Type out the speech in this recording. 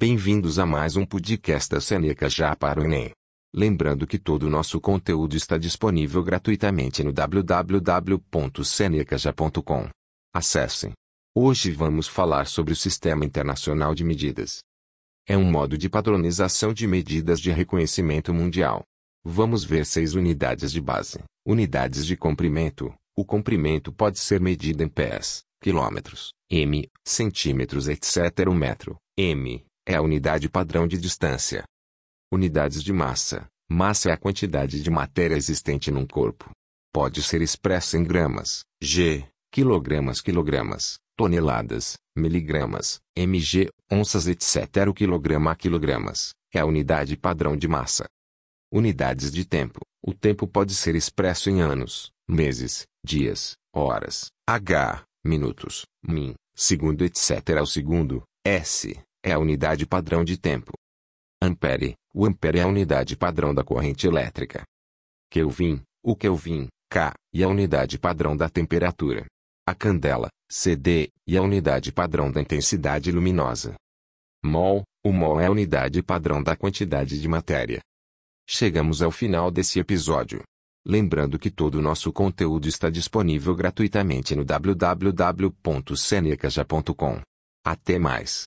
Bem-vindos a mais um podcast da Seneca já para o Enem. Lembrando que todo o nosso conteúdo está disponível gratuitamente no www.senecaja.com. Acessem. Hoje vamos falar sobre o Sistema Internacional de Medidas. É um modo de padronização de medidas de reconhecimento mundial. Vamos ver seis unidades de base. Unidades de comprimento. O comprimento pode ser medido em pés, quilômetros, m, centímetros, etc. O metro, m, é a unidade padrão de distância. Unidades de massa. Massa é a quantidade de matéria existente num corpo. Pode ser expressa em gramas, g, quilogramas, quilogramas, toneladas, miligramas, mg, onças, etc. O quilograma a quilogramas é a unidade padrão de massa. Unidades de tempo. O tempo pode ser expresso em anos, meses, dias, horas, h, minutos, min, segundo, etc. O segundo, s, é a unidade padrão de tempo. Ampere, o ampere é a unidade padrão da corrente elétrica. Kelvin, o Kelvin, K, e a unidade padrão da temperatura. A candela, CD, e a unidade padrão da intensidade luminosa. Mol, o mol é a unidade padrão da quantidade de matéria. Chegamos ao final desse episódio. Lembrando que todo o nosso conteúdo está disponível gratuitamente no www.senecaja.com. Até mais.